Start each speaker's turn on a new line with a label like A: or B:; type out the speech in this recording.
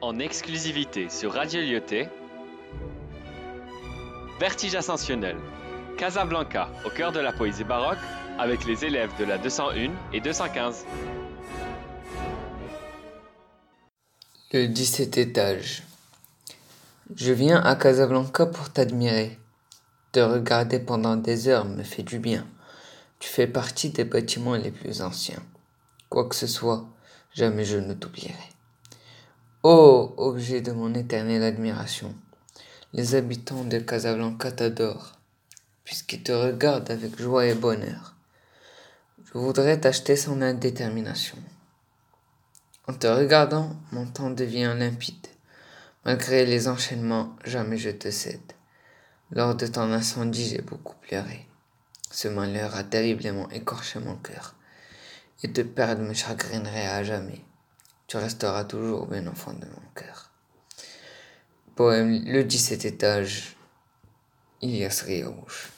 A: en exclusivité sur Radio Lyoté. Vertige ascensionnel. Casablanca, au cœur de la poésie baroque, avec les élèves de la 201 et 215.
B: Le 17 étage. Je viens à Casablanca pour t'admirer. Te regarder pendant des heures me fait du bien. Tu fais partie des bâtiments les plus anciens. Quoi que ce soit, jamais je ne t'oublierai. Ô objet de mon éternelle admiration, les habitants de Casablanca t'adorent, puisqu'ils te regardent avec joie et bonheur. Je voudrais t'acheter sans indétermination. En te regardant, mon temps devient limpide. Malgré les enchaînements, jamais je te cède. Lors de ton incendie, j'ai beaucoup pleuré. Ce malheur a terriblement écorché mon cœur. Et te perdre me chagrinerait à jamais. Tu resteras toujours bien fond de mon cœur. Poème Le 17 étage, Ilias Rouge.